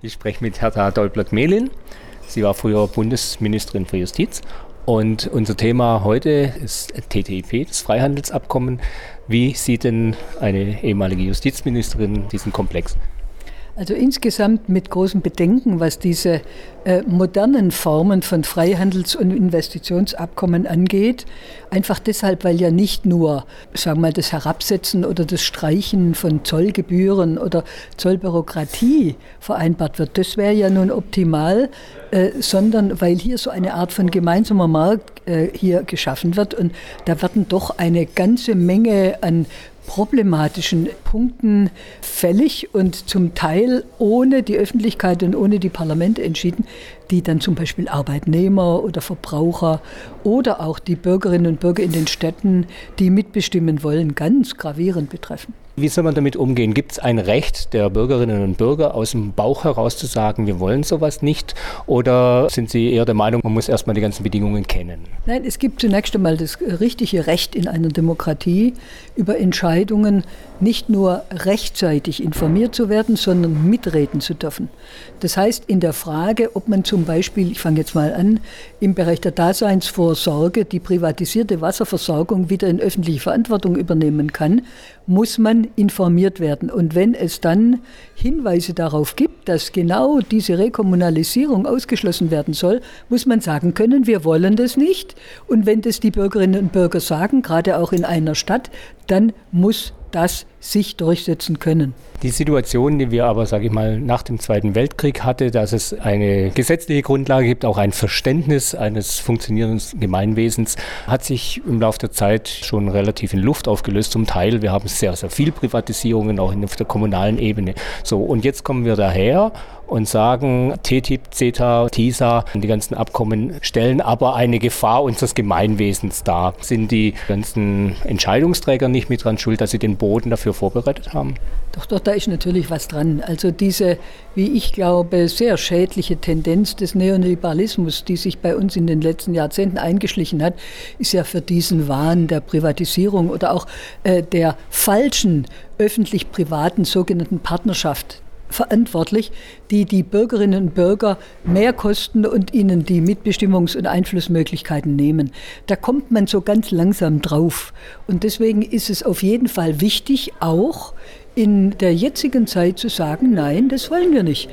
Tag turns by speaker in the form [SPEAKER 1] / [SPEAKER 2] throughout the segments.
[SPEAKER 1] Ich spreche mit Hertha Dolblöck-Mehlin. Sie war früher Bundesministerin für Justiz. Und unser Thema heute ist TTIP, das Freihandelsabkommen. Wie sieht denn eine ehemalige Justizministerin diesen Komplex?
[SPEAKER 2] Also insgesamt mit großen Bedenken, was diese äh, modernen Formen von Freihandels- und Investitionsabkommen angeht. Einfach deshalb, weil ja nicht nur, sagen wir mal, das Herabsetzen oder das Streichen von Zollgebühren oder Zollbürokratie vereinbart wird. Das wäre ja nun optimal, äh, sondern weil hier so eine Art von gemeinsamer Markt äh, hier geschaffen wird und da werden doch eine ganze Menge an problematischen Punkten fällig und zum Teil ohne die Öffentlichkeit und ohne die Parlamente entschieden, die dann zum Beispiel Arbeitnehmer oder Verbraucher oder auch die Bürgerinnen und Bürger in den Städten, die mitbestimmen wollen, ganz gravierend betreffen.
[SPEAKER 1] Wie soll man damit umgehen? Gibt es ein Recht der Bürgerinnen und Bürger aus dem Bauch heraus zu sagen, wir wollen sowas nicht? Oder sind Sie eher der Meinung, man muss erstmal die ganzen Bedingungen kennen?
[SPEAKER 2] Nein, es gibt zunächst einmal das richtige Recht in einer Demokratie, über Entscheidungen nicht nur rechtzeitig informiert zu werden, sondern mitreden zu dürfen. Das heißt, in der Frage, ob man zum Beispiel, ich fange jetzt mal an, im Bereich der Daseinsvorsorge die privatisierte Wasserversorgung wieder in öffentliche Verantwortung übernehmen kann, muss man informiert werden. Und wenn es dann Hinweise darauf gibt, dass genau diese Rekommunalisierung ausgeschlossen werden soll, muss man sagen können, wir wollen das nicht. Und wenn das die Bürgerinnen und Bürger sagen, gerade auch in einer Stadt, dann muss das sich durchsetzen können.
[SPEAKER 1] Die Situation, die wir aber, sage ich mal, nach dem Zweiten Weltkrieg hatte, dass es eine gesetzliche Grundlage gibt, auch ein Verständnis eines funktionierenden Gemeinwesens, hat sich im Laufe der Zeit schon relativ in Luft aufgelöst. Zum Teil, wir haben sehr, sehr viel Privatisierungen auch auf der kommunalen Ebene. So, und jetzt kommen wir daher und sagen, TTIP, CETA, TISA, die ganzen Abkommen stellen aber eine Gefahr unseres Gemeinwesens dar. Sind die ganzen Entscheidungsträger nicht mit dran schuld, dass sie den Boden dafür vorbereitet haben?
[SPEAKER 2] Doch, doch, da ist natürlich was dran. Also diese, wie ich glaube, sehr schädliche Tendenz des Neoliberalismus, die sich bei uns in den letzten Jahrzehnten eingeschlichen hat, ist ja für diesen Wahn der Privatisierung oder auch äh, der falschen öffentlich-privaten sogenannten Partnerschaft verantwortlich, die die Bürgerinnen und Bürger mehr kosten und ihnen die Mitbestimmungs- und Einflussmöglichkeiten nehmen. Da kommt man so ganz langsam drauf. Und deswegen ist es auf jeden Fall wichtig, auch in der jetzigen Zeit zu sagen, nein, das wollen wir nicht.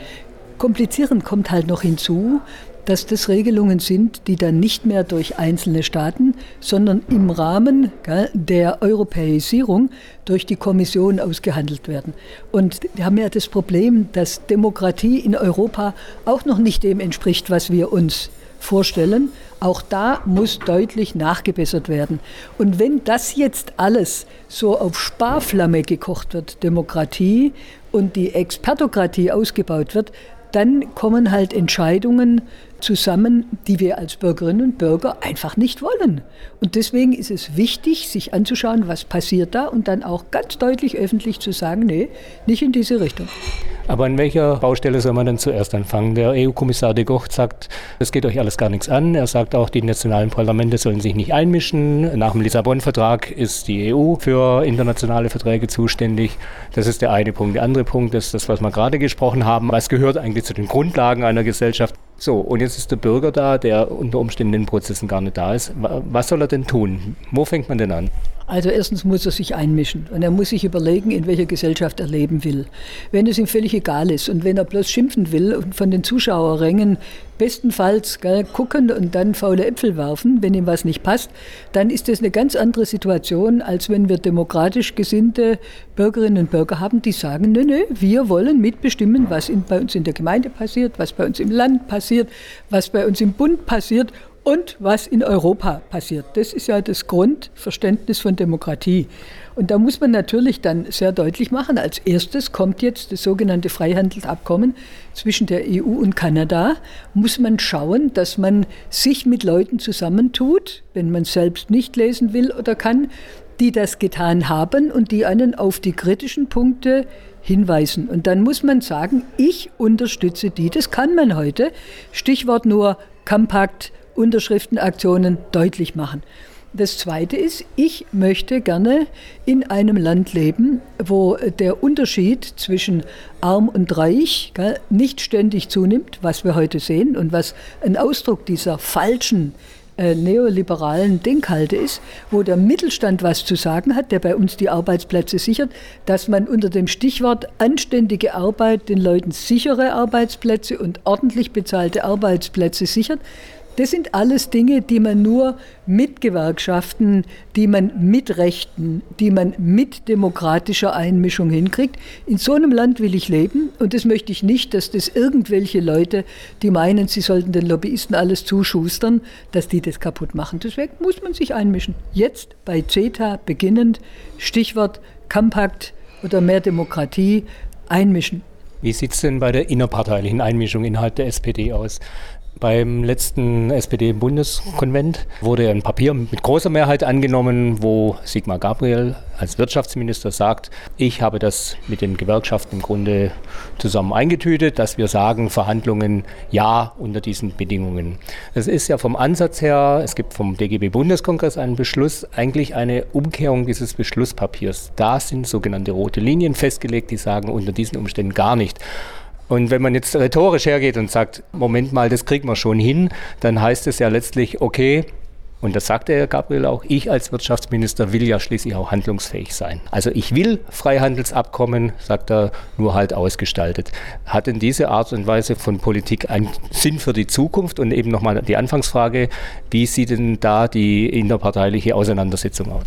[SPEAKER 2] Komplizierend kommt halt noch hinzu, dass das Regelungen sind, die dann nicht mehr durch einzelne Staaten, sondern im Rahmen der Europäisierung durch die Kommission ausgehandelt werden. Und wir haben ja das Problem, dass Demokratie in Europa auch noch nicht dem entspricht, was wir uns vorstellen. Auch da muss deutlich nachgebessert werden. Und wenn das jetzt alles so auf Sparflamme gekocht wird, Demokratie und die Expertokratie ausgebaut wird, dann kommen halt Entscheidungen zusammen, die wir als Bürgerinnen und Bürger einfach nicht wollen. Und deswegen ist es wichtig, sich anzuschauen, was passiert da und dann auch ganz deutlich öffentlich zu sagen, nee, nicht in diese Richtung.
[SPEAKER 1] Aber an welcher Baustelle soll man denn zuerst anfangen? Der EU-Kommissar de Gucht sagt, es geht euch alles gar nichts an. Er sagt auch, die nationalen Parlamente sollen sich nicht einmischen. Nach dem Lissabon-Vertrag ist die EU für internationale Verträge zuständig. Das ist der eine Punkt. Der andere Punkt ist das, was wir gerade gesprochen haben. Was gehört eigentlich zu den Grundlagen einer Gesellschaft? So, und jetzt ist der Bürger da, der unter Umständen in den Prozessen gar nicht da ist. Was soll er denn tun? Wo fängt man denn an?
[SPEAKER 2] Also erstens muss er sich einmischen und er muss sich überlegen, in welcher Gesellschaft er leben will. Wenn es ihm völlig egal ist und wenn er bloß schimpfen will und von den Zuschauerrängen bestenfalls gell, gucken und dann faule Äpfel werfen, wenn ihm was nicht passt, dann ist das eine ganz andere Situation, als wenn wir demokratisch gesinnte Bürgerinnen und Bürger haben, die sagen, nö, nö, wir wollen mitbestimmen, was in, bei uns in der Gemeinde passiert, was bei uns im Land passiert, was bei uns im Bund passiert und was in Europa passiert. Das ist ja das Grundverständnis von Demokratie. Und da muss man natürlich dann sehr deutlich machen, als erstes kommt jetzt das sogenannte Freihandelsabkommen zwischen der EU und Kanada, muss man schauen, dass man sich mit Leuten zusammentut, wenn man selbst nicht lesen will oder kann, die das getan haben und die einen auf die kritischen Punkte hinweisen. Und dann muss man sagen, ich unterstütze die. Das kann man heute. Stichwort nur Compact Unterschriftenaktionen deutlich machen. Das Zweite ist, ich möchte gerne in einem Land leben, wo der Unterschied zwischen arm und reich nicht ständig zunimmt, was wir heute sehen und was ein Ausdruck dieser falschen äh, neoliberalen Denkhalte ist, wo der Mittelstand was zu sagen hat, der bei uns die Arbeitsplätze sichert, dass man unter dem Stichwort anständige Arbeit den Leuten sichere Arbeitsplätze und ordentlich bezahlte Arbeitsplätze sichert. Das sind alles Dinge, die man nur mit Gewerkschaften, die man mit Rechten, die man mit demokratischer Einmischung hinkriegt. In so einem Land will ich leben und das möchte ich nicht, dass das irgendwelche Leute, die meinen, sie sollten den Lobbyisten alles zuschustern, dass die das kaputt machen. Deswegen muss man sich einmischen. Jetzt bei CETA beginnend, Stichwort Kompakt oder mehr Demokratie, einmischen.
[SPEAKER 1] Wie sieht es denn bei der innerparteilichen Einmischung innerhalb der SPD aus? Beim letzten SPD-Bundeskonvent wurde ein Papier mit großer Mehrheit angenommen, wo Sigmar Gabriel als Wirtschaftsminister sagt, ich habe das mit den Gewerkschaften im Grunde zusammen eingetütet, dass wir sagen, Verhandlungen ja unter diesen Bedingungen. Das ist ja vom Ansatz her, es gibt vom DGB-Bundeskongress einen Beschluss, eigentlich eine Umkehrung dieses Beschlusspapiers. Da sind sogenannte rote Linien festgelegt, die sagen unter diesen Umständen gar nicht. Und wenn man jetzt rhetorisch hergeht und sagt, Moment mal, das kriegen wir schon hin, dann heißt es ja letztlich, okay, und das sagte Herr Gabriel auch, ich als Wirtschaftsminister will ja schließlich auch handlungsfähig sein. Also ich will Freihandelsabkommen, sagt er, nur halt ausgestaltet. Hat denn diese Art und Weise von Politik einen Sinn für die Zukunft? Und eben nochmal die Anfangsfrage, wie sieht denn da die innerparteiliche Auseinandersetzung aus?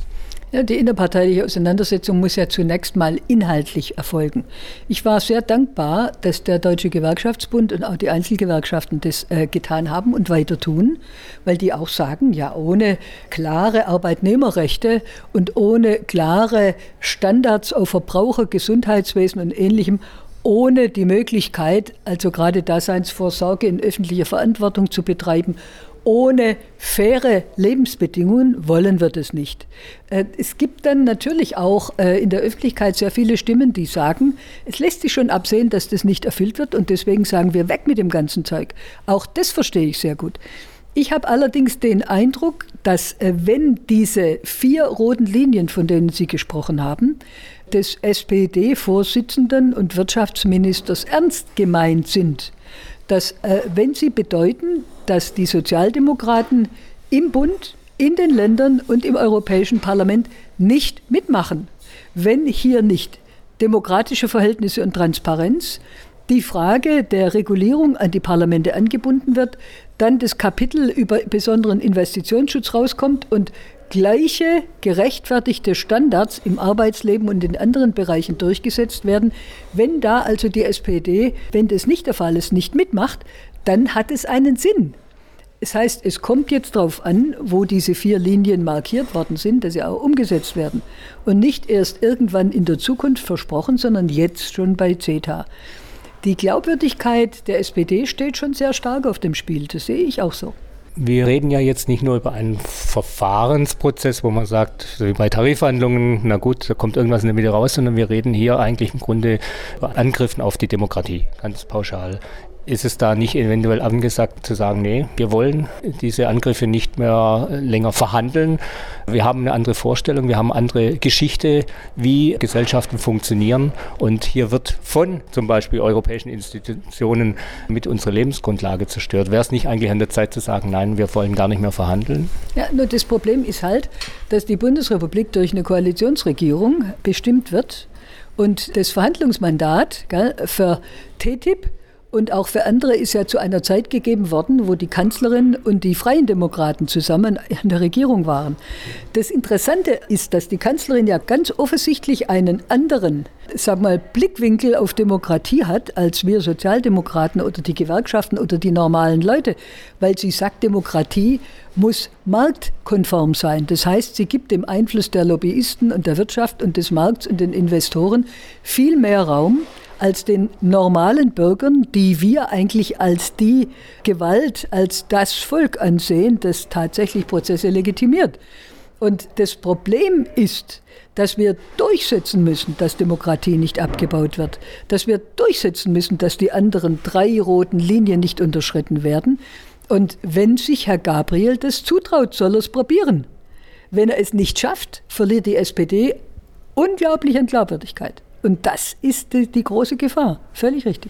[SPEAKER 2] Ja, die innerparteiliche Auseinandersetzung muss ja zunächst mal inhaltlich erfolgen. Ich war sehr dankbar, dass der Deutsche Gewerkschaftsbund und auch die Einzelgewerkschaften das äh, getan haben und weiter tun, weil die auch sagen, ja, ohne klare Arbeitnehmerrechte und ohne klare Standards auf Verbraucher, Gesundheitswesen und ähnlichem ohne die Möglichkeit, also gerade Daseinsvorsorge in öffentlicher Verantwortung zu betreiben ohne faire Lebensbedingungen wollen wir das nicht. Äh, es gibt dann natürlich auch äh, in der Öffentlichkeit sehr viele Stimmen, die sagen, es lässt sich schon absehen, dass das nicht erfüllt wird und deswegen sagen wir weg mit dem ganzen Zeug. Auch das verstehe ich sehr gut. Ich habe allerdings den Eindruck, dass äh, wenn diese vier roten Linien, von denen Sie gesprochen haben, des SPD-Vorsitzenden und Wirtschaftsministers ernst gemeint sind, dass wenn sie bedeuten, dass die Sozialdemokraten im Bund, in den Ländern und im Europäischen Parlament nicht mitmachen, wenn hier nicht demokratische Verhältnisse und Transparenz, die Frage der Regulierung an die Parlamente angebunden wird, dann das Kapitel über besonderen Investitionsschutz rauskommt und gleiche gerechtfertigte Standards im Arbeitsleben und in anderen Bereichen durchgesetzt werden. Wenn da also die SPD, wenn das nicht der Fall ist, nicht mitmacht, dann hat es einen Sinn. Es heißt, es kommt jetzt darauf an, wo diese vier Linien markiert worden sind, dass sie auch umgesetzt werden. Und nicht erst irgendwann in der Zukunft versprochen, sondern jetzt schon bei CETA. Die Glaubwürdigkeit der SPD steht schon sehr stark auf dem Spiel. Das sehe ich auch so.
[SPEAKER 1] Wir reden ja jetzt nicht nur über einen Verfahrensprozess, wo man sagt, wie bei Tarifverhandlungen, na gut, da kommt irgendwas in der Mitte raus, sondern wir reden hier eigentlich im Grunde über Angriffen auf die Demokratie, ganz pauschal. Ist es da nicht eventuell angesagt zu sagen, nee, wir wollen diese Angriffe nicht mehr länger verhandeln. Wir haben eine andere Vorstellung, wir haben andere Geschichte, wie Gesellschaften funktionieren. Und hier wird von zum Beispiel europäischen Institutionen mit unserer Lebensgrundlage zerstört. Wäre es nicht eigentlich an der Zeit zu sagen, nein, wir wollen gar nicht mehr verhandeln?
[SPEAKER 2] Ja, nur das Problem ist halt, dass die Bundesrepublik durch eine Koalitionsregierung bestimmt wird und das Verhandlungsmandat gell, für TTIP und auch für andere ist ja zu einer Zeit gegeben worden, wo die Kanzlerin und die Freien Demokraten zusammen in der Regierung waren. Das Interessante ist, dass die Kanzlerin ja ganz offensichtlich einen anderen, sag mal, Blickwinkel auf Demokratie hat, als wir Sozialdemokraten oder die Gewerkschaften oder die normalen Leute, weil sie sagt, Demokratie muss marktkonform sein. Das heißt, sie gibt dem Einfluss der Lobbyisten und der Wirtschaft und des Markts und den Investoren viel mehr Raum als den normalen Bürgern, die wir eigentlich als die Gewalt, als das Volk ansehen, das tatsächlich Prozesse legitimiert. Und das Problem ist, dass wir durchsetzen müssen, dass Demokratie nicht abgebaut wird, dass wir durchsetzen müssen, dass die anderen drei roten Linien nicht unterschritten werden. Und wenn sich Herr Gabriel das zutraut, soll er es probieren. Wenn er es nicht schafft, verliert die SPD unglaublich an Glaubwürdigkeit. Und das ist die, die große Gefahr. Völlig richtig.